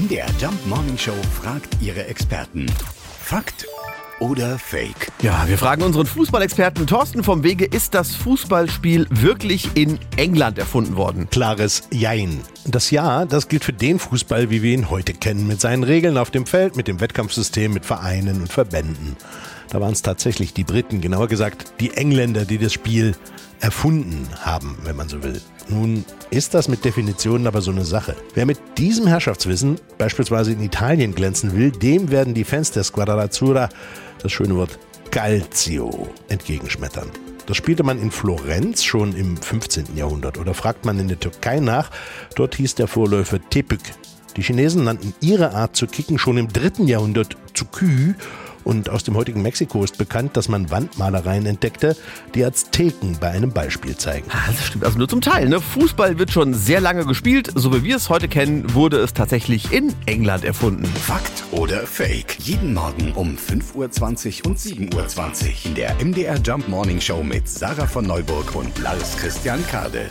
MDR Jump Morning Show fragt ihre Experten. Fakt oder Fake? Ja, wir fragen unseren Fußballexperten Thorsten vom Wege, ist das Fußballspiel wirklich in England erfunden worden? Klares Jein. Das Ja, das gilt für den Fußball, wie wir ihn heute kennen, mit seinen Regeln auf dem Feld, mit dem Wettkampfsystem, mit Vereinen und Verbänden. Da waren es tatsächlich die Briten, genauer gesagt die Engländer, die das Spiel erfunden haben, wenn man so will. Nun ist das mit Definitionen aber so eine Sache. Wer mit diesem Herrschaftswissen beispielsweise in Italien glänzen will, dem werden die Fans der Squadra Azzurra das schöne Wort Calcio entgegenschmettern. Das spielte man in Florenz schon im 15. Jahrhundert oder fragt man in der Türkei nach, dort hieß der Vorläufer Tepük. Die Chinesen nannten ihre Art zu kicken schon im 3. Jahrhundert Tsukü und aus dem heutigen Mexiko ist bekannt, dass man Wandmalereien entdeckte, die Azteken bei einem Beispiel zeigen. Ah, Das stimmt also nur zum Teil. Ne? Fußball wird schon sehr lange gespielt. So wie wir es heute kennen, wurde es tatsächlich in England erfunden. Fakt oder Fake? Jeden Morgen um 5.20 Uhr und 7.20 Uhr in der MDR Jump Morning Show mit Sarah von Neuburg und Lars Christian Kade.